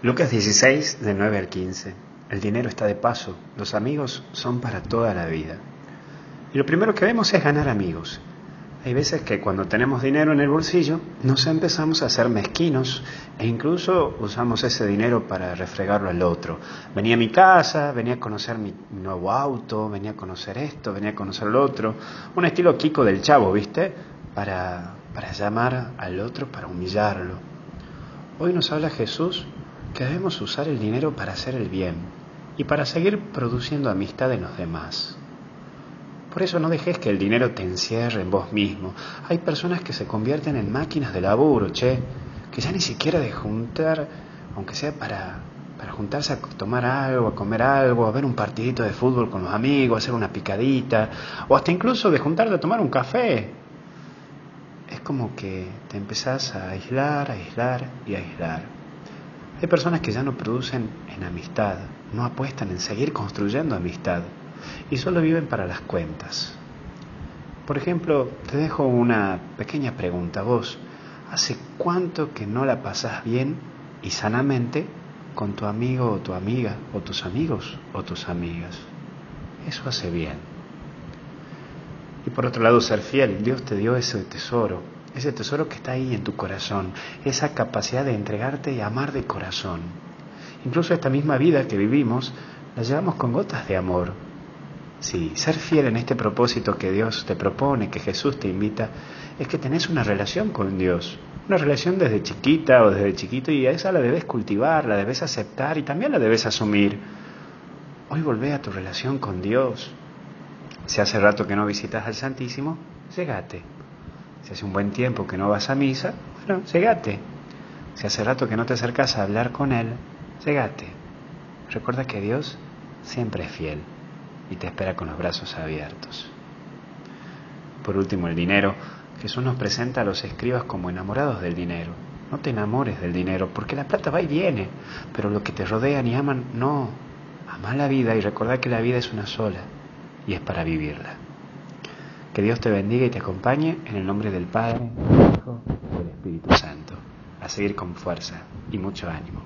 Lucas 16, de 9 al 15. El dinero está de paso, los amigos son para toda la vida. Y lo primero que vemos es ganar amigos. Hay veces que cuando tenemos dinero en el bolsillo nos empezamos a hacer mezquinos e incluso usamos ese dinero para refregarlo al otro. Venía a mi casa, venía a conocer mi nuevo auto, venía a conocer esto, venía a conocer lo otro. Un estilo Kiko del Chavo, ¿viste? Para, para llamar al otro, para humillarlo. Hoy nos habla Jesús que debemos usar el dinero para hacer el bien y para seguir produciendo amistad en los demás. Por eso no dejes que el dinero te encierre en vos mismo. Hay personas que se convierten en máquinas de laburo, che, que ya ni siquiera de juntar, aunque sea para, para juntarse a tomar algo, a comer algo, a ver un partidito de fútbol con los amigos, a hacer una picadita, o hasta incluso de juntarte a tomar un café. Es como que te empezás a aislar, a aislar y a aislar. Hay personas que ya no producen en amistad, no apuestan en seguir construyendo amistad y solo viven para las cuentas. Por ejemplo, te dejo una pequeña pregunta. Vos, ¿hace cuánto que no la pasas bien y sanamente con tu amigo o tu amiga o tus amigos o tus amigas? Eso hace bien. Y por otro lado, ser fiel. Dios te dio ese tesoro ese tesoro que está ahí en tu corazón, esa capacidad de entregarte y amar de corazón. Incluso esta misma vida que vivimos la llevamos con gotas de amor. Sí, ser fiel en este propósito que Dios te propone, que Jesús te invita, es que tenés una relación con Dios, una relación desde chiquita o desde chiquito y esa la debes cultivar, la debes aceptar y también la debes asumir. Hoy volvé a tu relación con Dios. Si hace rato que no visitas al Santísimo, llegate. Si hace un buen tiempo que no vas a misa, bueno, llegate. Si hace rato que no te acercas a hablar con Él, llegate. Recuerda que Dios siempre es fiel y te espera con los brazos abiertos. Por último, el dinero. Jesús nos presenta a los escribas como enamorados del dinero. No te enamores del dinero, porque la plata va y viene, pero lo que te rodean y aman, no. Ama la vida y recuerda que la vida es una sola y es para vivirla. Que Dios te bendiga y te acompañe en el nombre del Padre, del Hijo y del Espíritu Santo. A seguir con fuerza y mucho ánimo.